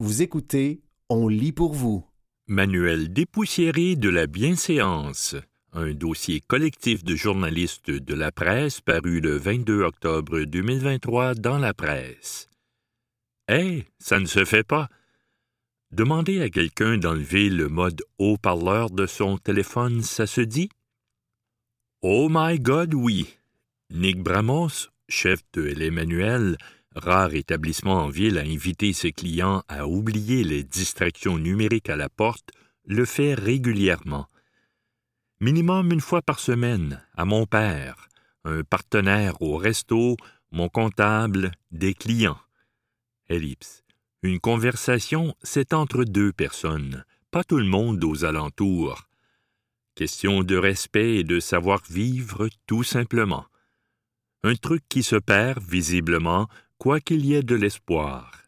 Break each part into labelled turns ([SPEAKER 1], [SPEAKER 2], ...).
[SPEAKER 1] Vous écoutez On lit pour vous.
[SPEAKER 2] Manuel dépoussiéré de la bienséance, un dossier collectif de journalistes de la presse paru le 22 octobre 2023 dans la presse. Eh, ça ne se fait pas. Demander à quelqu'un d'enlever le mode haut-parleur de son téléphone, ça se dit? Oh my God, oui. Nick Bramos, chef de l'Emmanuel, rare établissement en ville à inviter ses clients à oublier les distractions numériques à la porte, le fait régulièrement. Minimum une fois par semaine, à mon père, un partenaire au resto, mon comptable, des clients. Ellipse. Une conversation, c'est entre deux personnes, pas tout le monde aux alentours. Question de respect et de savoir-vivre tout simplement. Un truc qui se perd visiblement quoi qu'il y ait de l'espoir.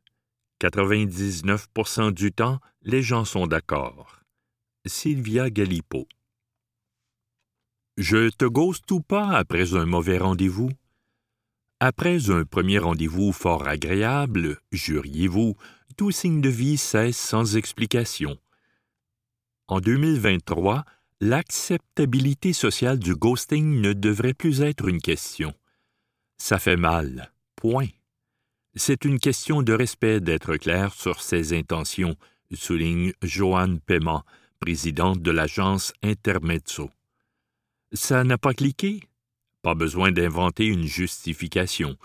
[SPEAKER 2] 99% du temps, les gens sont d'accord. Sylvia Galipo. Je te ghost ou pas après un mauvais rendez-vous? Après un premier rendez-vous fort agréable, juriez-vous, tout signe de vie cesse sans explication. En 2023, l'acceptabilité sociale du ghosting ne devrait plus être une question. Ça fait mal. Point. C'est une question de respect d'être clair sur ses intentions, souligne Joanne Paiement, présidente de l'agence Intermezzo. Ça n'a pas cliqué? Pas besoin d'inventer une justification.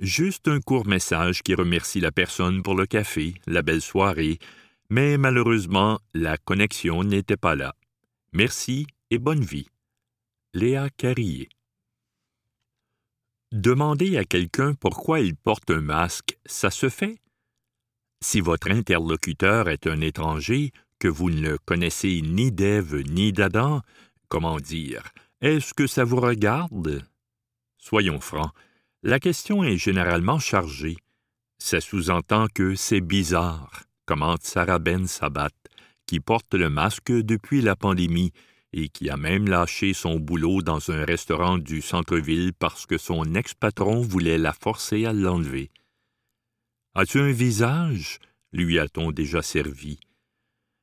[SPEAKER 2] Juste un court message qui remercie la personne pour le café, la belle soirée, mais malheureusement, la connexion n'était pas là. Merci et bonne vie. Léa Carrier. Demander à quelqu'un pourquoi il porte un masque, ça se fait? Si votre interlocuteur est un étranger, que vous ne connaissez ni d'Ève ni d'Adam, comment dire, est-ce que ça vous regarde? Soyons francs, la question est généralement chargée. Ça sous-entend que c'est bizarre, commente Sarah Ben Sabat, qui porte le masque depuis la pandémie et qui a même lâché son boulot dans un restaurant du centre-ville parce que son ex-patron voulait la forcer à l'enlever. As-tu un visage? lui a-t-on déjà servi.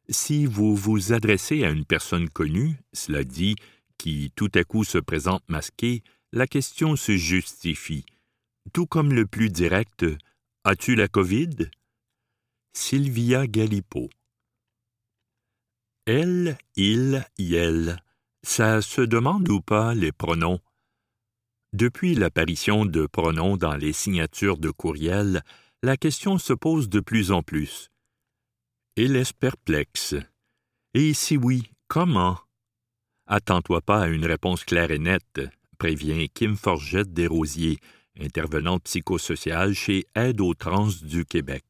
[SPEAKER 2] Si vous vous adressez à une personne connue, cela dit, qui tout à coup se présente masquée, la question se justifie. Tout comme le plus direct As-tu la COVID? Sylvia Galipo. Elle, il, elle. Ça se demande ou pas les pronoms? Depuis l'apparition de pronoms dans les signatures de courriel, la question se pose de plus en plus. Et laisse perplexe. Et si oui, comment? Attends-toi pas à une réponse claire et nette, prévient Kim Forgette Desrosiers, intervenante psychosociale chez Aide aux trans du Québec.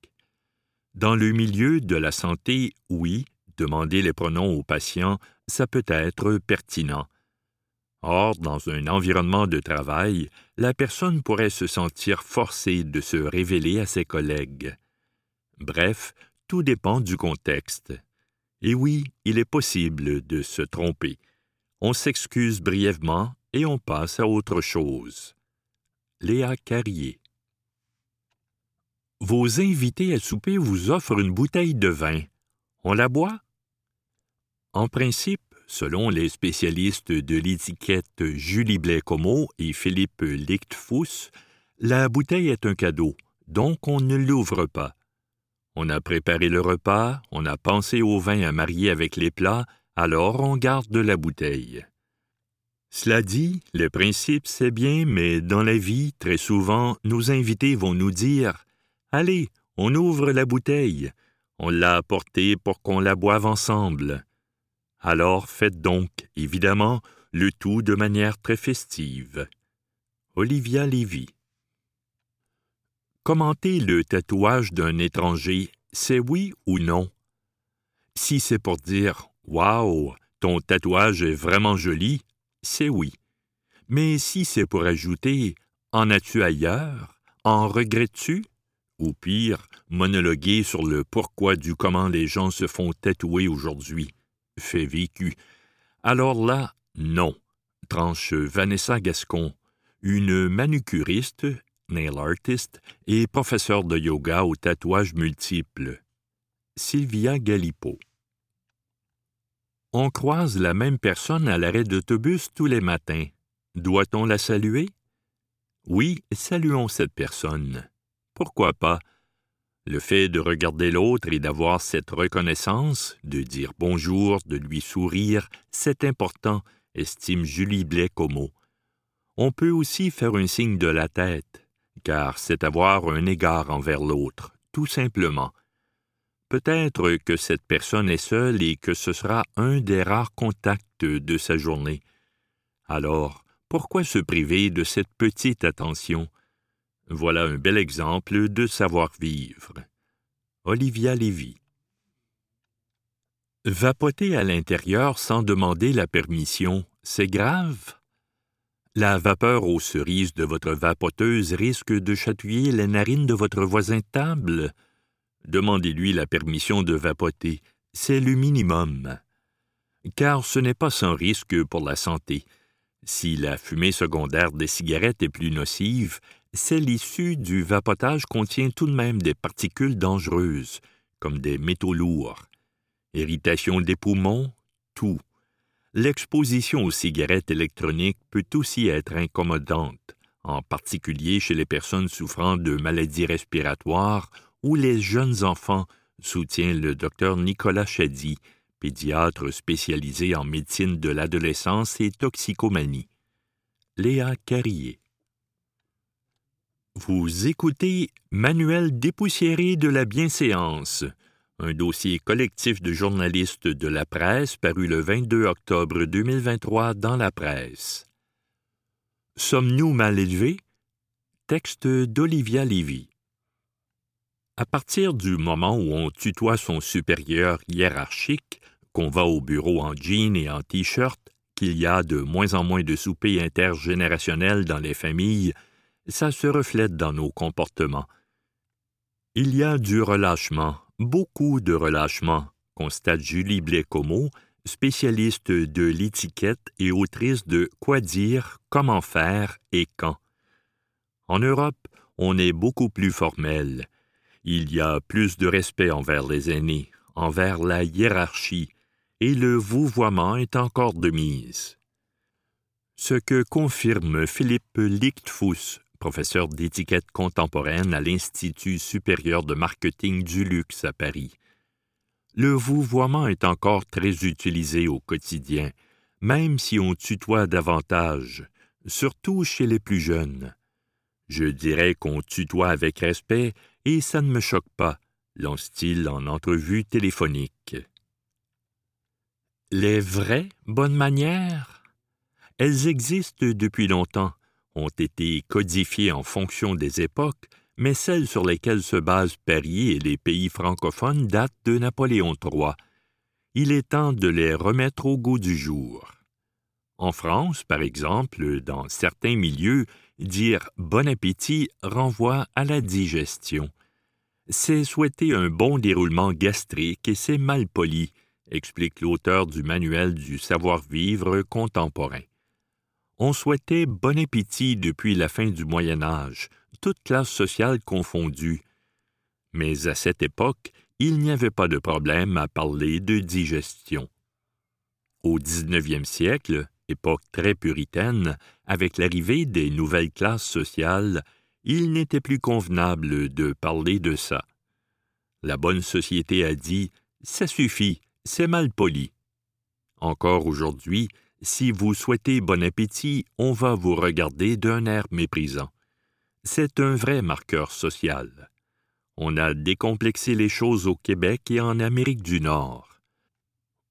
[SPEAKER 2] Dans le milieu de la santé, oui, demander les pronoms aux patients, ça peut être pertinent. Or, dans un environnement de travail, la personne pourrait se sentir forcée de se révéler à ses collègues. Bref, tout dépend du contexte. Et oui, il est possible de se tromper. On s'excuse brièvement et on passe à autre chose. Léa Carrier. Vos invités à souper vous offrent une bouteille de vin. On la boit? En principe, selon les spécialistes de l'étiquette Julie Blais-Comeau et Philippe Lichtfuss, la bouteille est un cadeau, donc on ne l'ouvre pas. On a préparé le repas, on a pensé au vin à marier avec les plats, alors on garde la bouteille. Cela dit, le principe c'est bien, mais dans la vie, très souvent, nos invités vont nous dire Allez, on ouvre la bouteille. On l'a apportée pour qu'on la boive ensemble. Alors faites donc, évidemment, le tout de manière très festive. Olivia Lévy. Commenter le tatouage d'un étranger, c'est oui ou non? Si c'est pour dire Waouh, ton tatouage est vraiment joli, c'est oui. Mais si c'est pour ajouter En as-tu ailleurs? En regrettes-tu? Ou pire, monologuer sur le pourquoi du comment les gens se font tatouer aujourd'hui? Fait vécu. Alors là, non, tranche Vanessa Gascon, une manucuriste, nail artist et professeur de yoga au tatouage multiple. Sylvia Galipo. On croise la même personne à l'arrêt d'autobus tous les matins. Doit-on la saluer? Oui, saluons cette personne. Pourquoi pas? Le fait de regarder l'autre et d'avoir cette reconnaissance, de dire bonjour, de lui sourire, c'est important, estime Julie Blais-Comeau. On peut aussi faire un signe de la tête, car c'est avoir un égard envers l'autre, tout simplement. Peut-être que cette personne est seule et que ce sera un des rares contacts de sa journée. Alors, pourquoi se priver de cette petite attention? Voilà un bel exemple de savoir-vivre. Olivia Lévy. Vapoter à l'intérieur sans demander la permission, c'est grave? La vapeur aux cerises de votre vapoteuse risque de chatouiller les narines de votre voisin table? Demandez-lui la permission de vapoter, c'est le minimum. Car ce n'est pas sans risque pour la santé. Si la fumée secondaire des cigarettes est plus nocive, celle issue du vapotage contient tout de même des particules dangereuses, comme des métaux lourds. Irritation des poumons, tout. L'exposition aux cigarettes électroniques peut aussi être incommodante, en particulier chez les personnes souffrant de maladies respiratoires ou les jeunes enfants, soutient le docteur Nicolas Chady, pédiatre spécialisé en médecine de l'adolescence et toxicomanie. Léa Carrier. Vous écoutez Manuel dépoussiéré de la bienséance, un dossier collectif de journalistes de la presse paru le 22 octobre 2023 dans la presse. Sommes-nous mal élevés? Texte d'Olivia Lévy. À partir du moment où on tutoie son supérieur hiérarchique, qu'on va au bureau en jean et en t-shirt, qu'il y a de moins en moins de soupers intergénérationnels dans les familles, ça se reflète dans nos comportements. Il y a du relâchement, beaucoup de relâchement, constate Julie Blais-Comeau, spécialiste de l'étiquette et autrice de Quoi dire, comment faire et quand. En Europe, on est beaucoup plus formel. Il y a plus de respect envers les aînés, envers la hiérarchie, et le vouvoiement est encore de mise. Ce que confirme Philippe Lichtfuss, professeur d'étiquette contemporaine à l'Institut supérieur de marketing du luxe à Paris. Le vouvoiement est encore très utilisé au quotidien, même si on tutoie davantage, surtout chez les plus jeunes. Je dirais qu'on tutoie avec respect et ça ne me choque pas, lance-t-il en entrevue téléphonique. Les vraies bonnes manières? Elles existent depuis longtemps, ont été codifiées en fonction des époques, mais celles sur lesquelles se basent Paris et les pays francophones datent de Napoléon III. Il est temps de les remettre au goût du jour. En France, par exemple, dans certains milieux, dire bon appétit renvoie à la digestion. C'est souhaiter un bon déroulement gastrique et c'est mal poli, explique l'auteur du manuel du savoir-vivre contemporain. On souhaitait bon appétit depuis la fin du Moyen Âge, toute classe sociale confondue. Mais à cette époque, il n'y avait pas de problème à parler de digestion. Au XIXe siècle, époque très puritaine, avec l'arrivée des nouvelles classes sociales, il n'était plus convenable de parler de ça. La bonne société a dit Ça suffit, c'est mal poli. Encore aujourd'hui, si vous souhaitez bon appétit, on va vous regarder d'un air méprisant. C'est un vrai marqueur social. On a décomplexé les choses au Québec et en Amérique du Nord.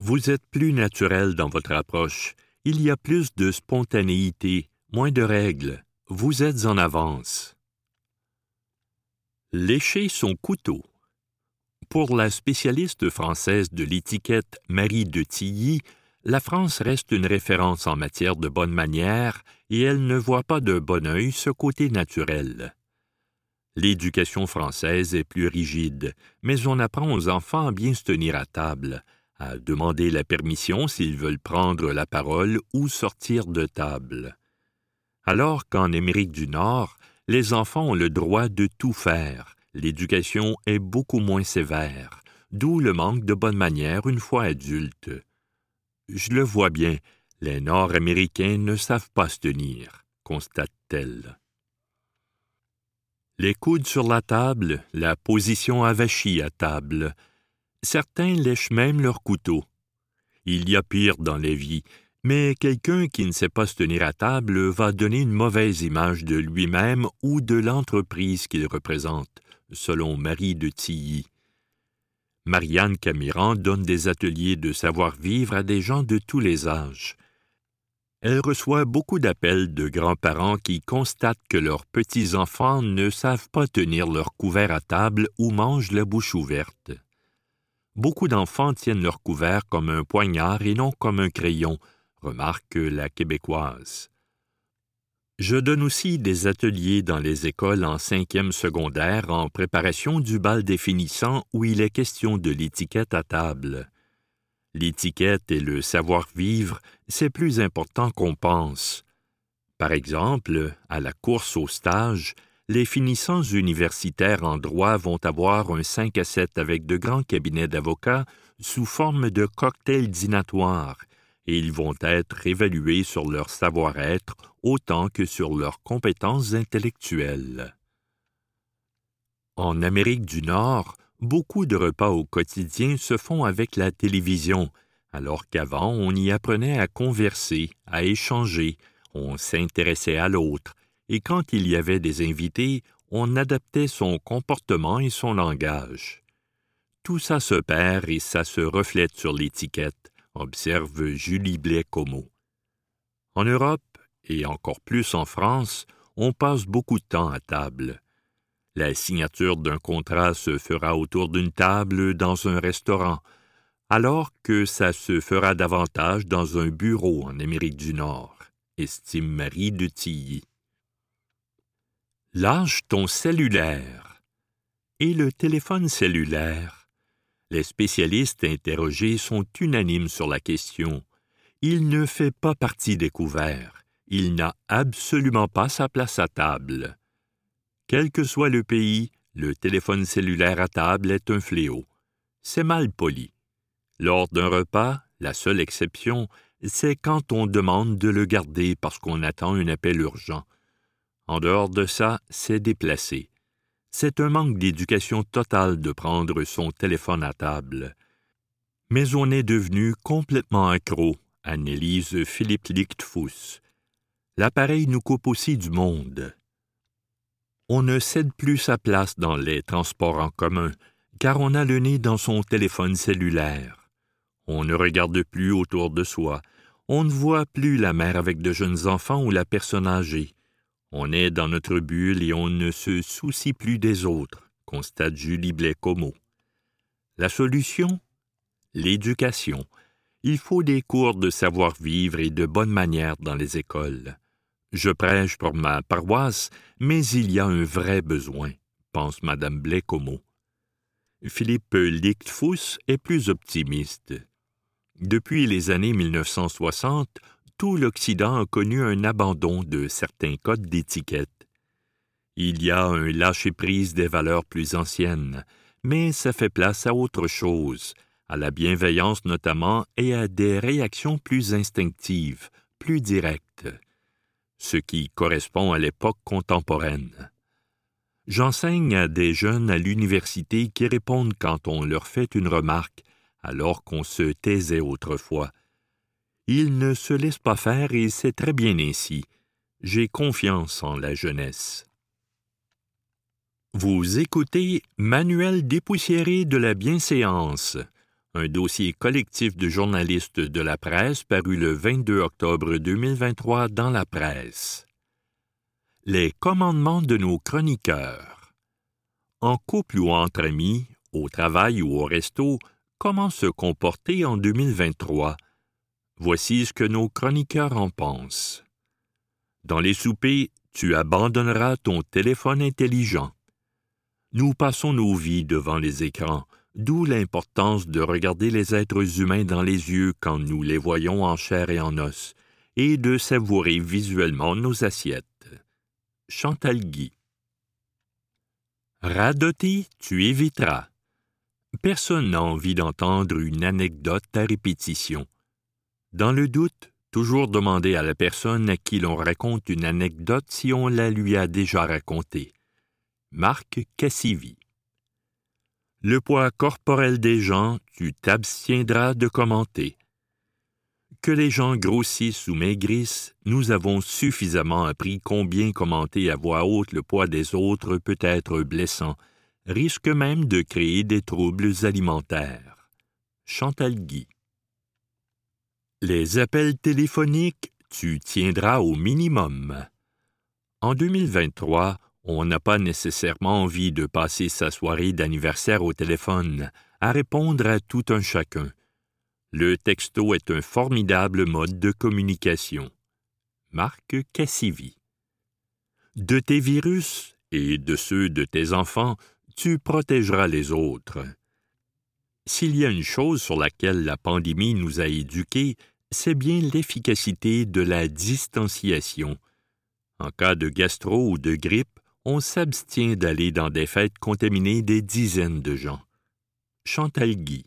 [SPEAKER 2] Vous êtes plus naturel dans votre approche, il y a plus de spontanéité, moins de règles, vous êtes en avance. Lécher son couteau. Pour la spécialiste française de l'étiquette Marie de Tilly, la France reste une référence en matière de bonne manière et elle ne voit pas de bon œil ce côté naturel. L'éducation française est plus rigide, mais on apprend aux enfants à bien se tenir à table, à demander la permission s'ils veulent prendre la parole ou sortir de table. Alors qu'en Amérique du Nord, les enfants ont le droit de tout faire, l'éducation est beaucoup moins sévère, d'où le manque de bonne manière une fois adulte. Je le vois bien, les Nord-Américains ne savent pas se tenir, constate-t-elle. Les coudes sur la table, la position avachie à table. Certains lèchent même leur couteau. Il y a pire dans les vies, mais quelqu'un qui ne sait pas se tenir à table va donner une mauvaise image de lui-même ou de l'entreprise qu'il représente, selon Marie de Tilly. Marianne Camiran donne des ateliers de savoir-vivre à des gens de tous les âges. Elle reçoit beaucoup d'appels de grands-parents qui constatent que leurs petits-enfants ne savent pas tenir leur couvert à table ou mangent la bouche ouverte. Beaucoup d'enfants tiennent leur couvert comme un poignard et non comme un crayon, remarque la québécoise. Je donne aussi des ateliers dans les écoles en cinquième secondaire en préparation du bal définissant où il est question de l'étiquette à table. L'étiquette et le savoir-vivre, c'est plus important qu'on pense. Par exemple, à la course au stage, les finissants universitaires en droit vont avoir un 5 à 7 avec de grands cabinets d'avocats sous forme de cocktails dînatoires, et ils vont être évalués sur leur savoir-être autant que sur leurs compétences intellectuelles. En Amérique du Nord, beaucoup de repas au quotidien se font avec la télévision, alors qu'avant on y apprenait à converser, à échanger, on s'intéressait à l'autre, et quand il y avait des invités, on adaptait son comportement et son langage. Tout ça se perd et ça se reflète sur l'étiquette, observe Julie Blais-Como. En Europe, et encore plus en France, on passe beaucoup de temps à table. La signature d'un contrat se fera autour d'une table dans un restaurant, alors que ça se fera davantage dans un bureau en Amérique du Nord, estime Marie de Tilly. Lâche ton cellulaire. Et le téléphone cellulaire. Les spécialistes interrogés sont unanimes sur la question. Il ne fait pas partie des couverts. Il n'a absolument pas sa place à table. Quel que soit le pays, le téléphone cellulaire à table est un fléau. C'est mal poli. Lors d'un repas, la seule exception, c'est quand on demande de le garder parce qu'on attend un appel urgent. En dehors de ça, c'est déplacé. C'est un manque d'éducation totale de prendre son téléphone à table. Mais on est devenu complètement accro, analyse Philippe Lichtfuss. L'appareil nous coupe aussi du monde on ne cède plus sa place dans les transports en commun, car on a le nez dans son téléphone cellulaire. On ne regarde plus autour de soi, on ne voit plus la mère avec de jeunes enfants ou la personne âgée. On est dans notre bulle et on ne se soucie plus des autres, constate Julie Blais-Como. La solution? L'éducation. Il faut des cours de savoir-vivre et de bonne manière dans les écoles. Je prêche pour ma paroisse, mais il y a un vrai besoin, pense Madame Blécomo. Philippe Lichtfuss est plus optimiste. Depuis les années 1960, tout l'Occident a connu un abandon de certains codes d'étiquette. Il y a un lâcher-prise des valeurs plus anciennes, mais ça fait place à autre chose, à la bienveillance notamment et à des réactions plus instinctives, plus directes ce qui correspond à l'époque contemporaine. J'enseigne à des jeunes à l'université qui répondent quand on leur fait une remarque, alors qu'on se taisait autrefois. Ils ne se laissent pas faire et c'est très bien ainsi. J'ai confiance en la jeunesse. Vous écoutez Manuel dépoussiéré de la bienséance, un dossier collectif de journalistes de la presse paru le 22 octobre 2023 dans la presse. Les commandements de nos chroniqueurs. En couple ou entre amis, au travail ou au resto, comment se comporter en 2023? Voici ce que nos chroniqueurs en pensent. Dans les soupers, tu abandonneras ton téléphone intelligent. Nous passons nos vies devant les écrans, D'où l'importance de regarder les êtres humains dans les yeux quand nous les voyons en chair et en os, et de savourer visuellement nos assiettes. Chantal Guy. Radoter, tu éviteras. Personne n'a envie d'entendre une anecdote à répétition. Dans le doute, toujours demander à la personne à qui l'on raconte une anecdote si on la lui a déjà racontée. Marc Cassivi. Le poids corporel des gens, tu t'abstiendras de commenter. Que les gens grossissent ou maigrissent, nous avons suffisamment appris combien commenter à voix haute le poids des autres peut être blessant, risque même de créer des troubles alimentaires. Chantal Guy. Les appels téléphoniques, tu tiendras au minimum. En 2023, on n'a pas nécessairement envie de passer sa soirée d'anniversaire au téléphone, à répondre à tout un chacun. Le texto est un formidable mode de communication. Marc Cassivi. De tes virus et de ceux de tes enfants, tu protégeras les autres. S'il y a une chose sur laquelle la pandémie nous a éduqués, c'est bien l'efficacité de la distanciation. En cas de gastro ou de grippe, on s'abstient d'aller dans des fêtes contaminées des dizaines de gens. Chantal Guy.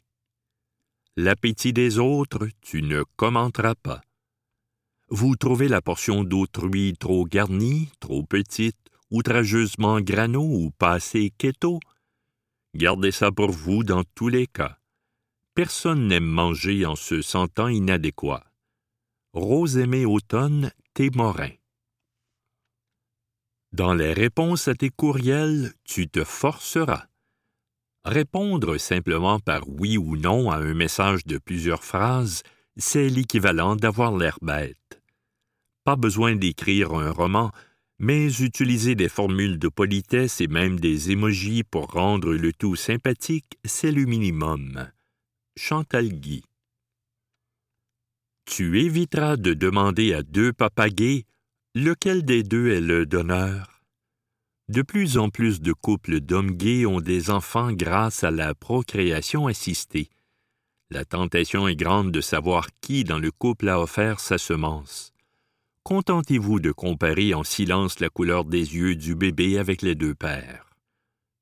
[SPEAKER 2] L'appétit des autres, tu ne commenteras pas. Vous trouvez la portion d'autrui trop garnie, trop petite, outrageusement grano ou pas assez keto? Gardez ça pour vous dans tous les cas. Personne n'aime manger en se sentant inadéquat. Rose-Aimée Automne, Témorin. Dans les réponses à tes courriels, tu te forceras. Répondre simplement par oui ou non à un message de plusieurs phrases, c'est l'équivalent d'avoir l'air bête. Pas besoin d'écrire un roman, mais utiliser des formules de politesse et même des émojis pour rendre le tout sympathique, c'est le minimum. Chantal Guy. Tu éviteras de demander à deux papagais lequel des deux est le donneur. De plus en plus de couples d'hommes gays ont des enfants grâce à la procréation assistée. La tentation est grande de savoir qui dans le couple a offert sa semence. Contentez-vous de comparer en silence la couleur des yeux du bébé avec les deux pères.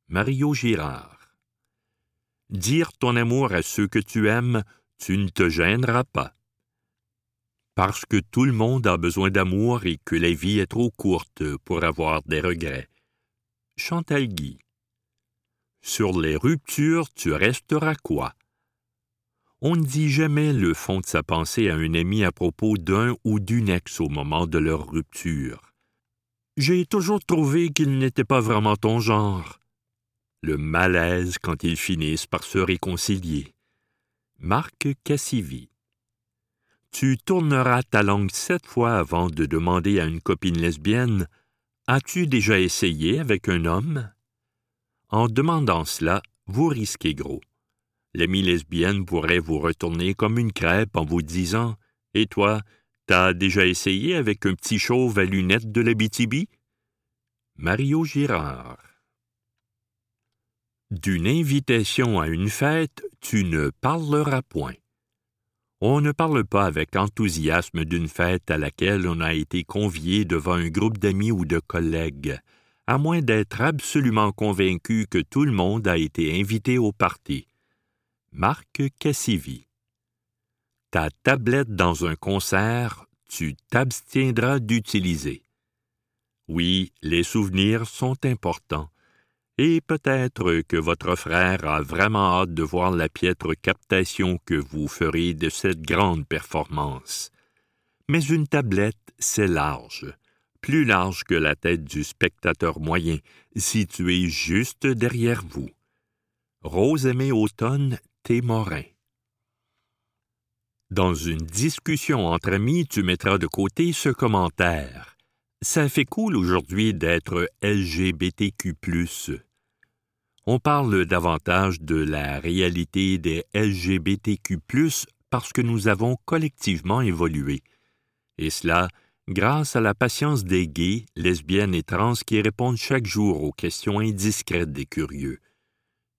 [SPEAKER 2] Mario Girard dire ton amour à ceux que tu aimes, tu ne te gêneras pas. Parce que tout le monde a besoin d'amour et que la vie est trop courte pour avoir des regrets. Chantal Guy. Sur les ruptures, tu resteras quoi? On ne dit jamais le fond de sa pensée à un ami à propos d'un ou d'une ex au moment de leur rupture. J'ai toujours trouvé qu'il n'était pas vraiment ton genre le malaise quand ils finissent par se réconcilier. Marc Cassivi. Tu tourneras ta langue sept fois avant de demander à une copine lesbienne As-tu déjà essayé avec un homme? En demandant cela, vous risquez gros. L'ami lesbienne pourrait vous retourner comme une crêpe en vous disant Et toi, t'as déjà essayé avec un petit chauve à lunettes de l'Abitibi Mario Girard. D'une invitation à une fête, tu ne parleras point. On ne parle pas avec enthousiasme d'une fête à laquelle on a été convié devant un groupe d'amis ou de collègues, à moins d'être absolument convaincu que tout le monde a été invité au parti. Marc Cassivi. Ta tablette dans un concert, tu t'abstiendras d'utiliser. Oui, les souvenirs sont importants et peut-être que votre frère a vraiment hâte de voir la piètre captation que vous ferez de cette grande performance. Mais une tablette, c'est large, plus large que la tête du spectateur moyen, située juste derrière vous. Rose Aimée Automne, Témorin. Dans une discussion entre amis, tu mettras de côté ce commentaire. Ça fait cool aujourd'hui d'être LGBTQ. On parle davantage de la réalité des LGBTQ, parce que nous avons collectivement évolué. Et cela grâce à la patience des gays, lesbiennes et trans qui répondent chaque jour aux questions indiscrètes des curieux.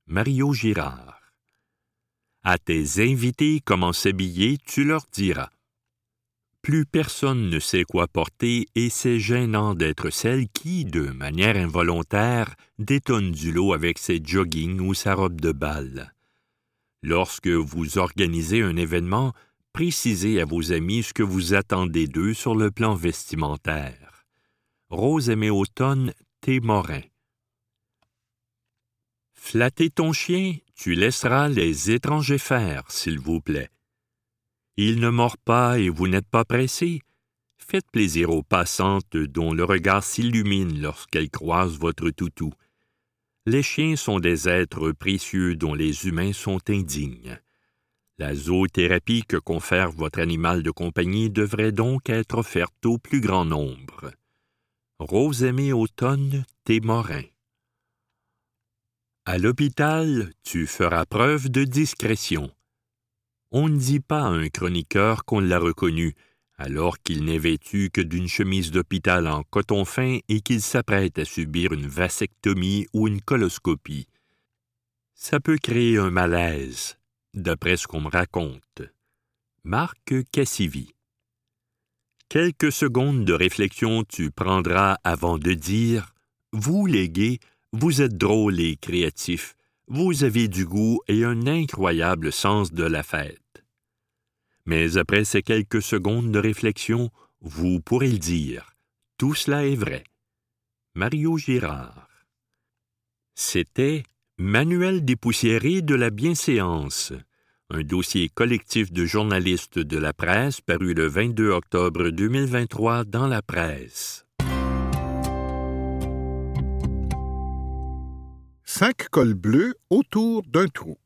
[SPEAKER 2] Mario Girard. À tes invités comment s'habiller, tu leur diras. Plus personne ne sait quoi porter et c'est gênant d'être celle qui, de manière involontaire, détonne du lot avec ses joggings ou sa robe de bal. Lorsque vous organisez un événement, précisez à vos amis ce que vous attendez d'eux sur le plan vestimentaire. Rose Aimée Automne, T. Morin. Flattez ton chien, tu laisseras les étrangers faire, s'il vous plaît. Il ne mord pas et vous n'êtes pas pressé. Faites plaisir aux passantes dont le regard s'illumine lorsqu'elles croisent votre toutou. Les chiens sont des êtres précieux dont les humains sont indignes. La zoothérapie que confère votre animal de compagnie devrait donc être offerte au plus grand nombre. Rose aimée automne, Morin. À l'hôpital, tu feras preuve de discrétion. On ne dit pas à un chroniqueur qu'on l'a reconnu, alors qu'il n'est vêtu que d'une chemise d'hôpital en coton fin et qu'il s'apprête à subir une vasectomie ou une coloscopie. Ça peut créer un malaise, d'après ce qu'on me raconte. Marc Cassivi. Quelques secondes de réflexion tu prendras avant de dire Vous, les gays, vous êtes drôles et créatifs, vous avez du goût et un incroyable sens de la fête. Mais après ces quelques secondes de réflexion, vous pourrez le dire. Tout cela est vrai. Mario Girard. C'était Manuel dépoussiéré de la bienséance, un dossier collectif de journalistes de la presse paru le 22 octobre 2023 dans la presse.
[SPEAKER 3] Cinq cols bleus autour d'un trou.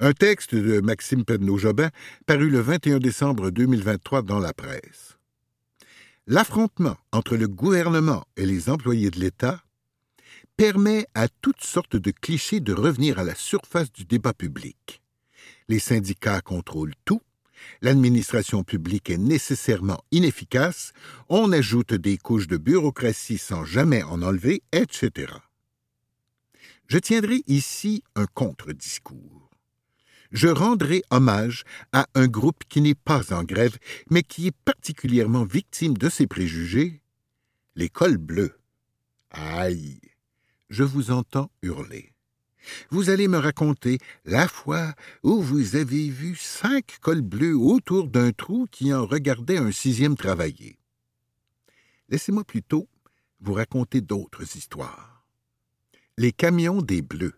[SPEAKER 3] Un texte de Maxime Penneau-Jobin paru le 21 décembre 2023 dans la presse. L'affrontement entre le gouvernement et les employés de l'État permet à toutes sortes de clichés de revenir à la surface du débat public. Les syndicats contrôlent tout, l'administration publique est nécessairement inefficace, on ajoute des couches de bureaucratie sans jamais en enlever, etc. Je tiendrai ici un contre-discours je rendrai hommage à un groupe qui n'est pas en grève, mais qui est particulièrement victime de ces préjugés, les cols bleus. Aïe, je vous entends hurler. Vous allez me raconter la fois où vous avez vu cinq cols bleus autour d'un trou qui en regardait un sixième travailler. Laissez-moi plutôt vous raconter d'autres histoires. Les camions des bleus.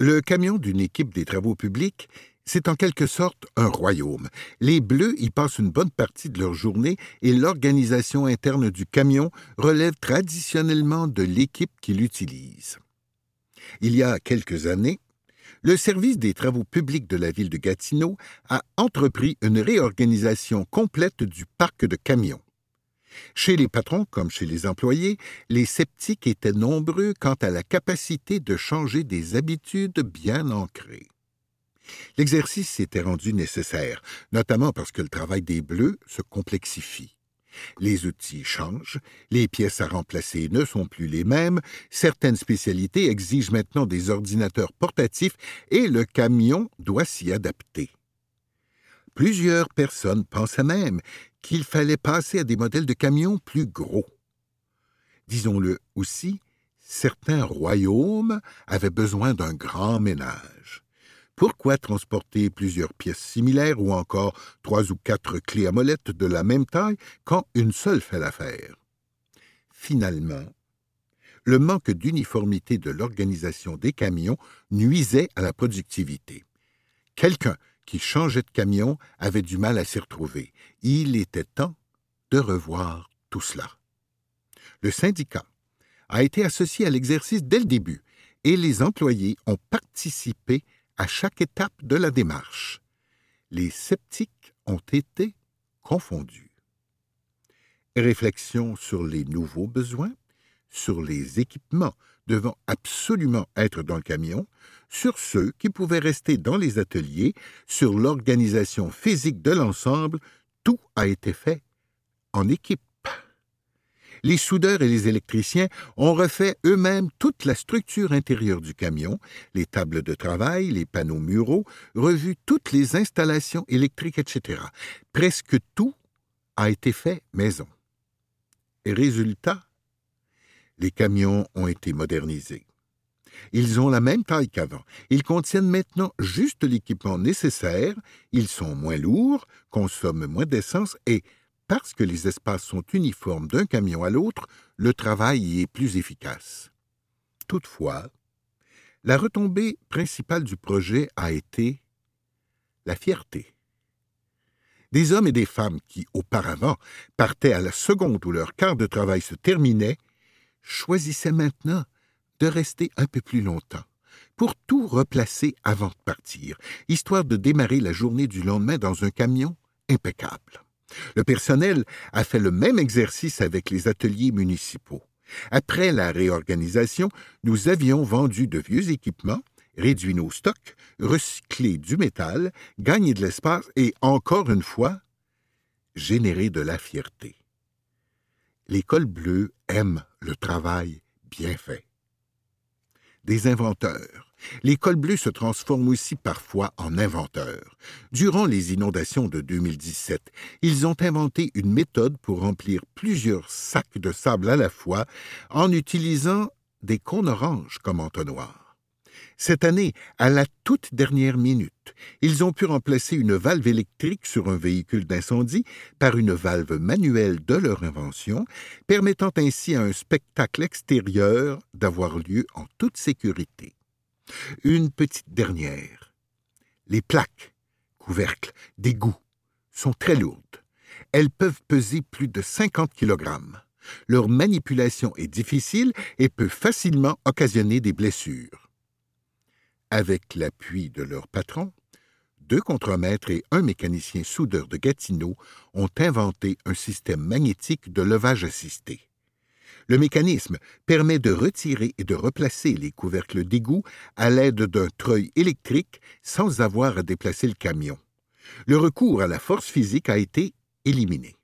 [SPEAKER 3] Le camion d'une équipe des travaux publics, c'est en quelque sorte un royaume. Les Bleus y passent une bonne partie de leur journée et l'organisation interne du camion relève traditionnellement de l'équipe qui l'utilise. Il y a quelques années, le service des travaux publics de la ville de Gatineau a entrepris une réorganisation complète du parc de camions. Chez les patrons comme chez les employés, les sceptiques étaient nombreux quant à la capacité de changer des habitudes bien ancrées. L'exercice s'était rendu nécessaire, notamment parce que le travail des bleus se complexifie. Les outils changent, les pièces à remplacer ne sont plus les mêmes, certaines spécialités exigent maintenant des ordinateurs portatifs et le camion doit s'y adapter. Plusieurs personnes pensaient même qu'il fallait passer à des modèles de camions plus gros. Disons-le aussi, certains royaumes avaient besoin d'un grand ménage. Pourquoi transporter plusieurs pièces similaires ou encore trois ou quatre clés à molette de la même taille quand une seule fait l'affaire? Finalement, le manque d'uniformité de l'organisation des camions nuisait à la productivité. Quelqu'un qui changeait de camion avait du mal à s'y retrouver. Il était temps de revoir tout cela. Le syndicat a été associé à l'exercice dès le début et les employés ont participé à chaque étape de la démarche. Les sceptiques ont été confondus. Réflexion sur les nouveaux besoins, sur les équipements devant absolument être dans le camion, sur ceux qui pouvaient rester dans les ateliers, sur l'organisation physique de l'ensemble, tout a été fait en équipe. Les soudeurs et les électriciens ont refait eux-mêmes toute la structure intérieure du camion, les tables de travail, les panneaux muraux, revu toutes les installations électriques, etc. Presque tout a été fait maison. Résultat, les camions ont été modernisés. Ils ont la même taille qu'avant. Ils contiennent maintenant juste l'équipement nécessaire, ils sont moins lourds, consomment moins d'essence et, parce que les espaces sont uniformes d'un camion à l'autre, le travail y est plus efficace. Toutefois, la retombée principale du projet a été la fierté. Des hommes et des femmes qui, auparavant, partaient à la seconde où leur quart de travail se terminait, choisissaient maintenant de rester un peu plus longtemps pour tout replacer avant de partir, histoire de démarrer la journée du lendemain dans un camion impeccable. Le personnel a fait le même exercice avec les ateliers municipaux. Après la réorganisation, nous avions vendu de vieux équipements, réduit nos stocks, recyclé du métal, gagné de l'espace et, encore une fois, généré de la fierté. L'école bleue aime le travail bien fait des inventeurs. L'école bleue se transforme aussi parfois en inventeur. Durant les inondations de 2017, ils ont inventé une méthode pour remplir plusieurs sacs de sable à la fois en utilisant des cônes oranges comme entonnoir. Cette année, à la toute dernière minute, ils ont pu remplacer une valve électrique sur un véhicule d'incendie par une valve manuelle de leur invention, permettant ainsi à un spectacle extérieur d'avoir lieu en toute sécurité. Une petite dernière. Les plaques, couvercles, d'égout sont très lourdes. Elles peuvent peser plus de 50 kg. Leur manipulation est difficile et peut facilement occasionner des blessures. Avec l'appui de leur patron, deux contremaîtres et un mécanicien soudeur de Gatineau ont inventé un système magnétique de levage assisté. Le mécanisme permet de retirer et de replacer les couvercles d'égout à l'aide d'un treuil électrique sans avoir à déplacer le camion. Le recours à la force physique a été éliminé.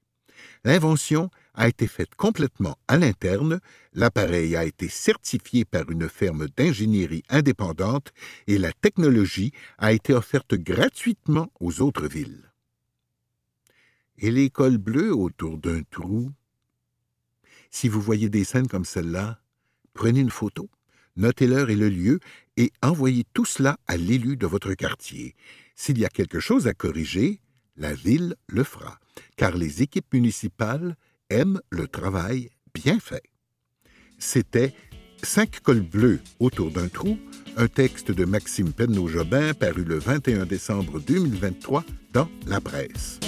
[SPEAKER 3] L'invention a été faite complètement à l'interne, l'appareil a été certifié par une ferme d'ingénierie indépendante et la technologie a été offerte gratuitement aux autres villes. Et l'école bleue autour d'un trou? Si vous voyez des scènes comme celle-là, prenez une photo, notez l'heure et le lieu et envoyez tout cela à l'élu de votre quartier. S'il y a quelque chose à corriger, la ville le fera, car les équipes municipales aime le travail bien fait. C'était Cinq cols bleus autour d'un trou, un texte de Maxime Penneau-Jobin paru le 21 décembre 2023 dans La Presse.